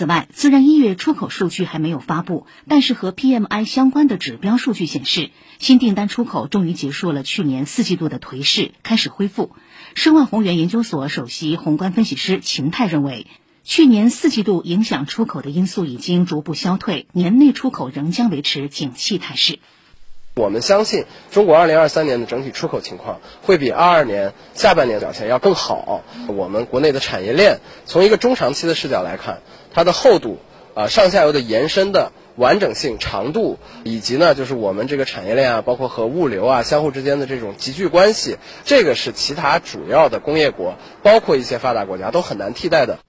此外，虽然一月出口数据还没有发布，但是和 PMI 相关的指标数据显示，新订单出口终于结束了去年四季度的颓势，开始恢复。申万宏源研究所首席宏观分析师秦泰认为，去年四季度影响出口的因素已经逐步消退，年内出口仍将维持景气态势。我们相信，中国二零二三年的整体出口情况会比二二年下半年表现要更好。我们国内的产业链从一个中长期的视角来看，它的厚度、啊上下游的延伸的完整性、长度，以及呢就是我们这个产业链啊，包括和物流啊相互之间的这种集聚关系，这个是其他主要的工业国，包括一些发达国家都很难替代的。